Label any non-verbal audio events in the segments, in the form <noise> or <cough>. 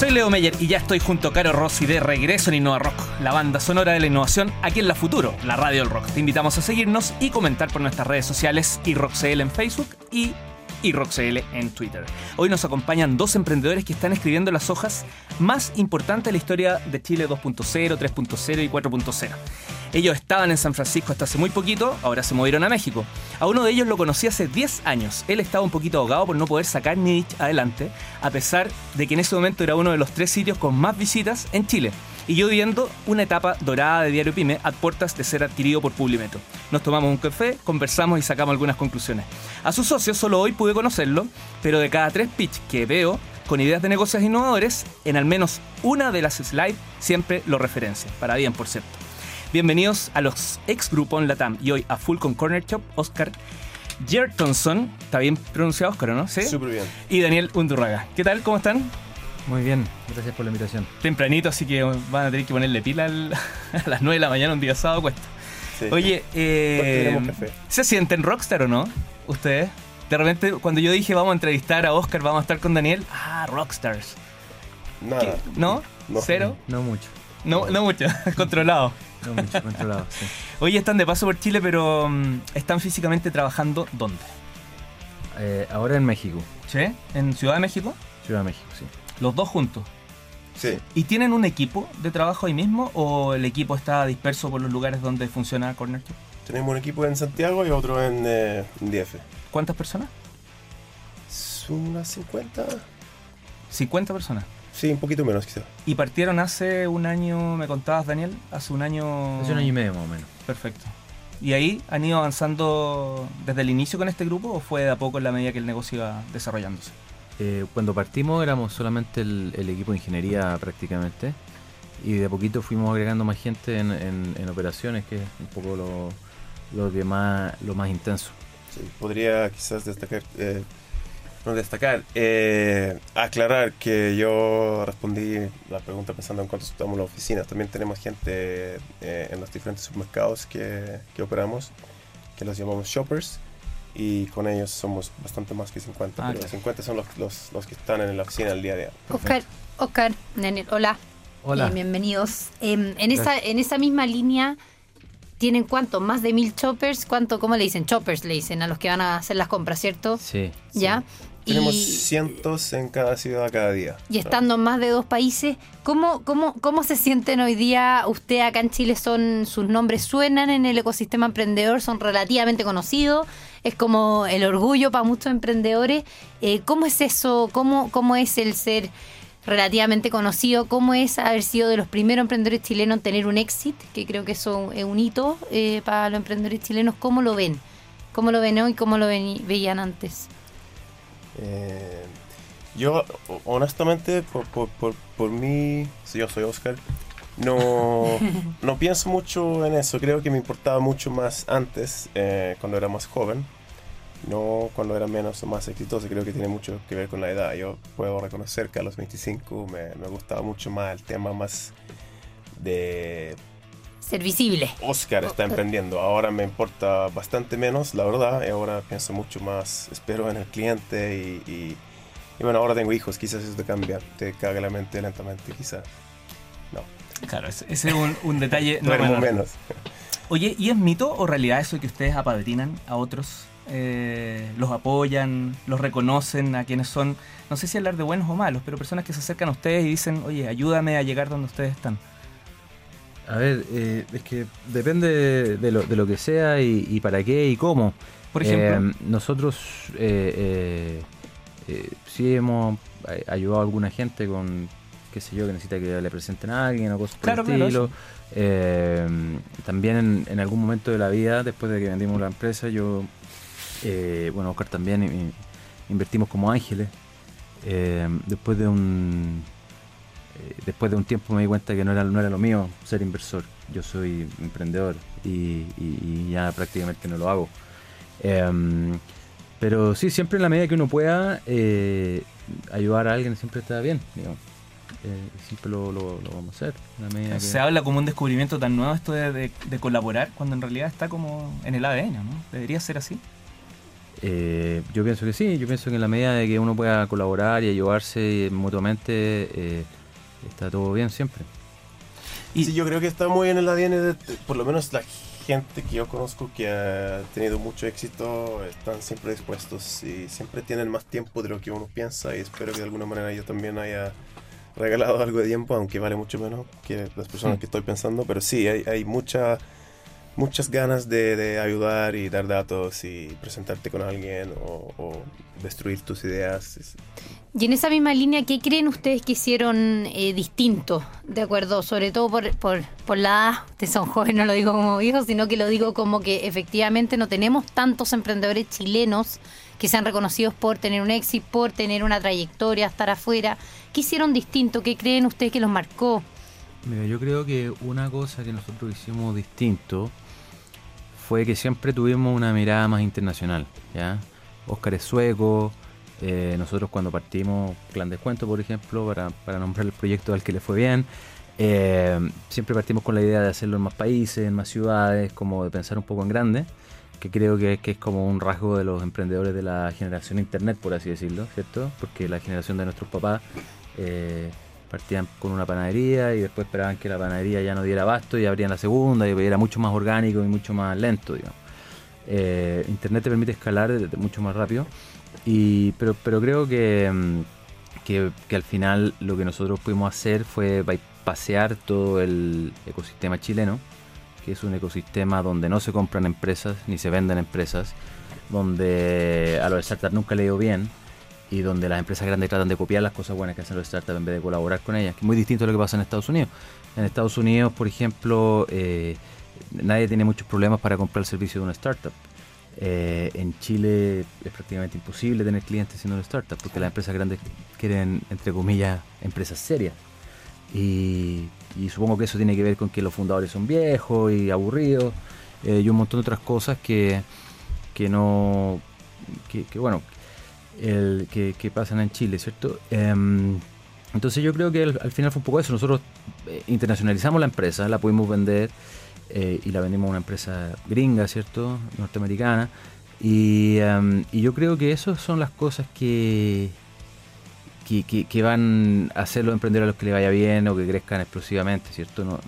Soy Leo Meyer y ya estoy junto a Caro Rossi de regreso en Innova Rock, la banda sonora de la innovación aquí en La Futuro, la radio del rock. Te invitamos a seguirnos y comentar por nuestras redes sociales y RockCL en Facebook y y en Twitter. Hoy nos acompañan dos emprendedores que están escribiendo las hojas más importantes de la historia de Chile 2.0, 3.0 y 4.0. Ellos estaban en San Francisco hasta hace muy poquito, ahora se movieron a México. A uno de ellos lo conocí hace 10 años. Él estaba un poquito ahogado por no poder sacar Niche adelante, a pesar de que en ese momento era uno de los tres sitios con más visitas en Chile y yo viviendo una etapa dorada de Diario Pyme a puertas de ser adquirido por Publimetro. Nos tomamos un café, conversamos y sacamos algunas conclusiones. A sus socios solo hoy pude conocerlo, pero de cada tres pitch que veo con ideas de negocios innovadores, en al menos una de las slides siempre lo referencia, para bien por cierto. Bienvenidos a los ex Groupon Latam y hoy a Full con Corner Shop, Oscar Jertonson, está bien pronunciado Oscar, ¿no? Sí. Súper bien. Y Daniel Undurraga. ¿Qué tal? ¿Cómo están? Muy bien, gracias por la invitación. Tempranito, así que van a tener que ponerle pila <laughs> a las 9 de la mañana un día sábado cuesta. Oye, eh, ¿se sienten rockstar o no? Ustedes. De repente, cuando yo dije vamos a entrevistar a Oscar, vamos a estar con Daniel, ah, rockstars. Nada. ¿No? ¿Cero? No mucho. No, no mucho, <laughs> controlado. No mucho, controlado, sí. <laughs> Oye, están de paso por Chile, pero mm, ¿están físicamente trabajando dónde? Eh, ahora en México. ¿Sí? ¿En Ciudad de México? Ciudad de México, sí. Los dos juntos. Sí. ¿Y tienen un equipo de trabajo ahí mismo o el equipo está disperso por los lugares donde funciona Corner Tenemos un equipo en Santiago y otro en eh, DF. ¿Cuántas personas? Unas 50. 50 personas. Sí, un poquito menos quizás. ¿Y partieron hace un año, me contabas Daniel? Hace un año... Hace un año y medio más o menos. Perfecto. ¿Y ahí han ido avanzando desde el inicio con este grupo o fue de a poco en la medida que el negocio iba desarrollándose? Eh, cuando partimos éramos solamente el, equipo de ingeniería prácticamente y de poquito fuimos agregando más gente en, operaciones, que es un poco lo, lo, más, lo más intenso. podría quizás destacar, eh, no destacar, eh, aclarar que yo respondí la pregunta pensando en cuánto estamos en la oficina. También tenemos gente en los diferentes supermercados que, que operamos, que los llamamos shoppers y con ellos somos bastante más que 50, ah, pero 50 son los, los, que están en la oficina el día a día. Oscar, Oscar, hola. Hola. Eh, bienvenidos. Em, en, esa, en esa misma línea, ¿tienen cuánto? ¿Más de mil choppers? ¿Cuánto? ¿Cómo le dicen? Choppers le dicen a los que van a hacer las compras, ¿cierto? Sí. ¿Ya? Tenemos cientos en cada ciudad cada día. Y estando en más de dos países, ¿cómo, cómo, ¿cómo se sienten hoy día? Usted acá en Chile son, sus nombres suenan en el ecosistema emprendedor, son relativamente conocidos, es como el orgullo para muchos emprendedores. Eh, ¿Cómo es eso? ¿Cómo, ¿Cómo es el ser relativamente conocido? ¿Cómo es haber sido de los primeros emprendedores chilenos en tener un éxito? Que creo que eso es un hito eh, para los emprendedores chilenos. ¿Cómo lo ven? ¿Cómo lo ven hoy? ¿Cómo lo veían antes? Eh, yo, honestamente, por, por, por, mí, si yo soy Oscar, no, <laughs> no pienso mucho en eso. Creo que me importaba mucho más antes, eh, cuando era más joven, no cuando era menos o más exitoso. Creo que tiene mucho que ver con la edad. Yo puedo reconocer que a los 25 me, me gustaba mucho más el tema más de ser visible. Oscar está emprendiendo. Ahora me importa bastante menos, la verdad. Y ahora pienso mucho más, espero en el cliente y, bueno, ahora tengo hijos, quizás eso te cambia, te caga la mente lentamente, quizás. No. Claro, ese es un, detalle <laughs> no menos. Oye, ¿y es mito o realidad eso de que ustedes apadrinan a otros? Eh, los apoyan, los reconocen a quienes son, no sé si hablar de buenos o malos, pero personas que se acercan a ustedes y dicen, oye, ayúdame a llegar donde ustedes están. A ver, eh, es que depende de lo, de lo que sea y, para qué y cómo. Por ejemplo, eh, nosotros eh, sí hemos ayudado a alguna gente con, qué sé yo, que necesita que le presenten a alguien o cosas por el estilo. también en, algún momento de la vida, después de que vendimos la empresa, yo, bueno, Oscar también invertimos como ángeles. después de un eh, después de un tiempo me di cuenta que no era, no era lo mío ser inversor. Yo soy emprendedor y, ya prácticamente no lo hago. Em, pero sí, siempre en la medida que uno pueda eh, ayudar a alguien, siempre está bien. Eh, siempre lo, vamos a hacer. Se habla como un descubrimiento tan nuevo esto de, colaborar, cuando en realidad está como en el ADN, ¿no? Debería ser así. Eh, yo pienso que sí, yo pienso que en la medida de que uno pueda colaborar y ayudarse mutuamente, eh, está todo bien siempre. Y sí, yo creo que está muy en el ADN de, por lo menos la gente que yo conozco que ha tenido mucho éxito, están siempre dispuestos y siempre tienen más tiempo de lo que uno piensa y espero que de alguna manera yo también haya regalado algo de tiempo, aunque vale mucho menos que las personas que estoy pensando, pero sí, hay, hay mucha muchas ganas de, ayudar y dar datos y presentarte con alguien o, destruir tus ideas. Y en esa misma línea, ¿qué creen ustedes que hicieron eh, distinto? De acuerdo, sobre todo por, por, por la ustedes son jóvenes, no lo digo como hijos, sino que lo digo como que efectivamente no tenemos tantos emprendedores chilenos que sean reconocidos por tener un éxito, por tener una trayectoria, estar afuera. ¿Qué hicieron distinto? ¿Qué creen ustedes que los marcó? Mira, yo creo que una cosa que nosotros hicimos distinto fue que siempre tuvimos una mirada más internacional. ¿ya? Oscar es sueco, eh, nosotros cuando partimos Clan Descuento, por ejemplo, para, para, nombrar el proyecto al que le fue bien, eh, siempre partimos con la idea de hacerlo en más países, en más ciudades, como de pensar un poco en grande, que creo que, que es como un rasgo de los emprendedores de la generación Internet, por así decirlo, ¿cierto? Porque la generación de nuestros papás... Eh, partían con una panadería y después esperaban que la panadería ya no diera abasto y abrían la segunda y era mucho más orgánico y mucho más lento. Eh, Internet te permite escalar mucho más rápido, pero, creo mm, que, que, al final lo que nosotros pudimos hacer fue pasear todo el ecosistema chileno, que es un ecosistema donde no se compran empresas ni se venden empresas, donde a los startups nunca le dio bien, y donde las empresas grandes tratan de copiar las cosas buenas que hacen los startups en vez de colaborar con ellas, que es muy distinto a lo que pasa en Estados Unidos. En Estados Unidos, por ejemplo, eh, nadie tiene muchos problemas para comprar el servicio de una startup. Eh, en Chile es prácticamente imposible tener clientes siendo una startup, porque las empresas grandes quieren, entre comillas, empresas serias. Y, supongo que eso tiene que ver con que los fundadores son viejos y aburridos, eh, y un montón de otras cosas que, que no, que, que bueno, el, que, pasan en Chile, ¿cierto? Em, entonces yo creo que al, final fue un poco eso. Nosotros eh, internacionalizamos la empresa, la pudimos vender eh, y la vendimos a una empresa gringa, ¿cierto? Norteamericana. Y, em, y, yo creo que esas son las cosas que, que, que, van a hacer los emprendedores a los que les vaya bien o que crezcan explosivamente, ¿cierto? No,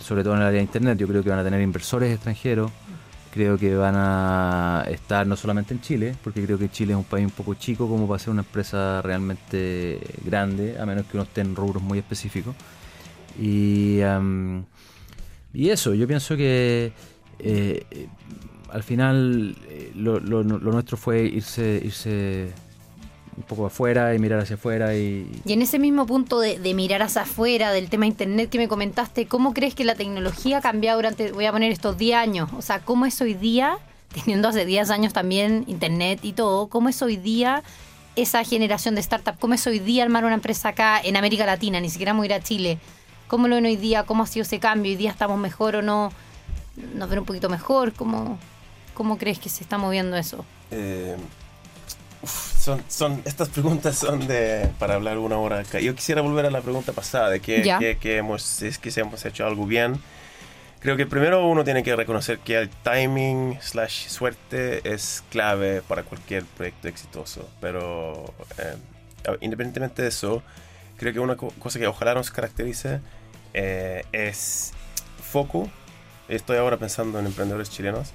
sobre todo en el área de Internet, yo creo que van a tener inversores extranjeros creo que van a estar no solamente en Chile, porque creo que Chile es un país un poco chico como para ser una empresa realmente grande, a menos que uno esté en rubros muy específicos. Y, y eso, yo pienso que eh, al final eh, lo, lo, lo, nuestro fue irse, irse un poco afuera y mirar hacia afuera. Y, y en ese mismo punto de, mirar hacia afuera, del tema internet que me comentaste, ¿cómo crees que la tecnología ha cambiado durante, voy a poner estos 10 años? O sea, ¿cómo es hoy día, <laughs> teniendo hace 10 años también internet y todo, cómo es hoy día esa generación de startup? ¿Cómo es hoy día armar una empresa acá en América Latina? Ni siquiera vamos a ir a Chile. ¿Cómo lo ven hoy día? ¿Cómo ha sido ese cambio? ¿Hoy día estamos mejor o no? ¿Nos ven un poquito mejor? ¿Cómo, cómo crees que se está moviendo eso? Eh, son, son, estas preguntas son de para hablar una hora acá. Yo quisiera volver a la pregunta pasada de que, que, hemos, es que si hemos hecho algo bien. Creo que primero uno tiene que reconocer que el timing slash suerte es clave para cualquier proyecto exitoso. Pero eh, independientemente de eso, creo que una cosa que ojalá nos caracterice eh, es foco. Estoy ahora pensando en emprendedores chilenos.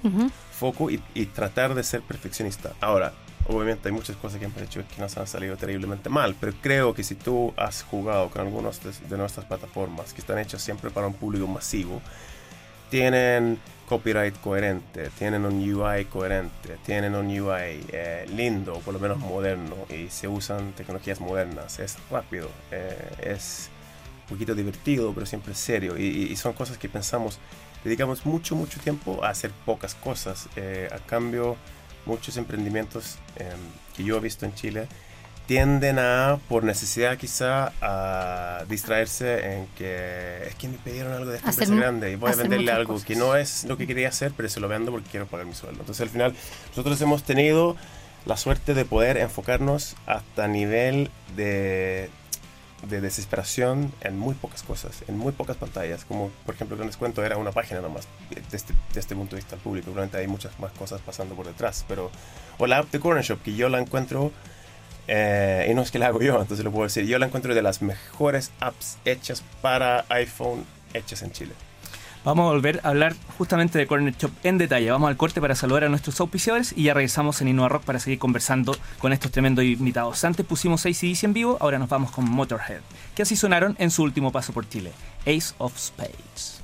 Foco y, y tratar de ser perfeccionista. Ahora, Obviamente hay muchas cosas que hemos hecho que nos han salido terriblemente mal, pero creo que si tú has jugado con algunas de, nuestras plataformas que están hechas siempre para un público masivo, tienen copyright coherente, tienen un UI coherente, tienen un UI eh, lindo, por lo menos moderno, y se usan tecnologías modernas, es rápido, eh, es un poquito divertido, pero siempre serio, y, son cosas que pensamos, dedicamos mucho, mucho tiempo a hacer pocas cosas, eh, a cambio muchos emprendimientos em, que yo he visto en Chile tienden a, por necesidad quizá, a distraerse en que es que me pidieron algo de esta empresa grande y voy a venderle algo que no es lo que quería hacer, pero se lo vendo porque quiero pagar mi sueldo. Entonces al final nosotros hemos tenido la suerte de poder enfocarnos hasta nivel de de desesperación en muy pocas cosas, en muy pocas pantallas. Como por ejemplo, que les cuento, era una página nomás, de este, este punto de vista público. Probablemente hay muchas más cosas pasando por detrás. Pero, o la app de Corner Shop, que yo la encuentro, eh, y no es que la hago yo, entonces lo puedo decir, yo la encuentro de las mejores apps hechas para iPhone, hechas en Chile. Vamos a volver a hablar justamente de Corner Shop en detalle. Vamos al corte para saludar a nuestros auspiciadores y ya regresamos en Innova Rock para seguir conversando con estos tremendos invitados. Antes pusimos ACDC en vivo, ahora nos vamos con Motorhead, que así sonaron en su último paso por Chile, Ace of Spades.